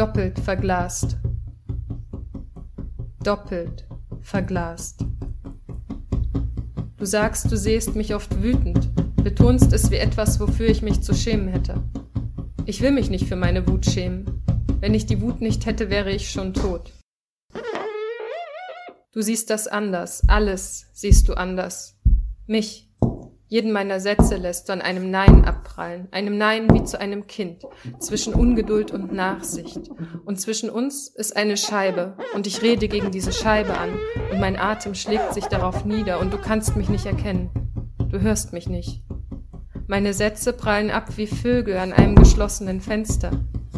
doppelt verglast, doppelt verglast. Du sagst, du sehst mich oft wütend, betonst es wie etwas, wofür ich mich zu schämen hätte. Ich will mich nicht für meine Wut schämen. Wenn ich die Wut nicht hätte, wäre ich schon tot. Du siehst das anders, alles siehst du anders. Mich, jeden meiner Sätze lässt du an einem Nein abprallen, einem Nein wie zu einem Kind, zwischen Ungeduld und Nachsicht. Und zwischen uns ist eine Scheibe, und ich rede gegen diese Scheibe an, und mein Atem schlägt sich darauf nieder, und du kannst mich nicht erkennen. Du hörst mich nicht. Meine Sätze prallen ab wie Vögel an einem geschlossenen Fenster.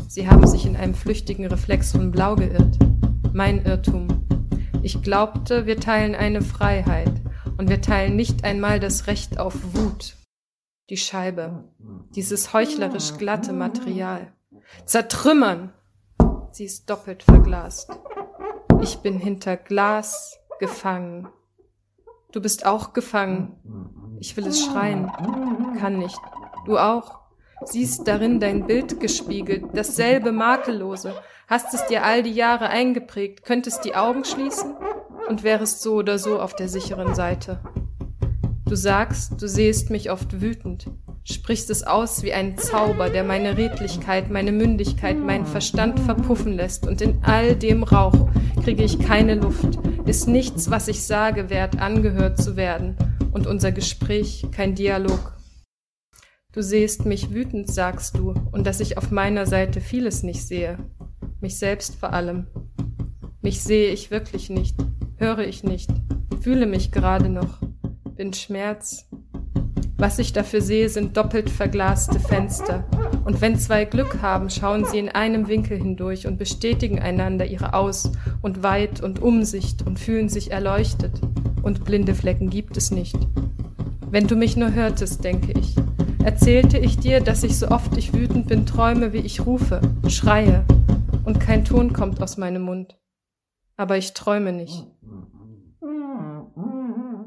Sie haben sich in einem flüchtigen Reflex von Blau geirrt. Mein Irrtum. Ich glaubte, wir teilen eine Freiheit, und wir teilen nicht einmal das Recht auf Wut. Die Scheibe, dieses heuchlerisch glatte Material. Zertrümmern! Sie ist doppelt verglast. Ich bin hinter Glas gefangen. Du bist auch gefangen. Ich will es schreien, kann nicht. Du auch. Siehst darin dein Bild gespiegelt, dasselbe makellose, hast es dir all die Jahre eingeprägt, könntest die Augen schließen und wärest so oder so auf der sicheren Seite. Du sagst, du sehst mich oft wütend, sprichst es aus wie ein Zauber, der meine Redlichkeit, meine Mündigkeit, meinen Verstand verpuffen lässt, und in all dem Rauch kriege ich keine Luft, ist nichts, was ich sage, wert, angehört zu werden, und unser Gespräch kein Dialog. Du sehst mich wütend, sagst du, und dass ich auf meiner Seite vieles nicht sehe, mich selbst vor allem. Mich sehe ich wirklich nicht, höre ich nicht, fühle mich gerade noch, bin Schmerz. Was ich dafür sehe, sind doppelt verglaste Fenster. Und wenn zwei Glück haben, schauen sie in einem Winkel hindurch und bestätigen einander ihre Aus- und Weit- und Umsicht und fühlen sich erleuchtet. Und blinde Flecken gibt es nicht. Wenn du mich nur hörtest, denke ich, erzählte ich dir, dass ich so oft ich wütend bin, träume, wie ich rufe, schreie, und kein Ton kommt aus meinem Mund aber ich träume nicht. Mm, mm, mm,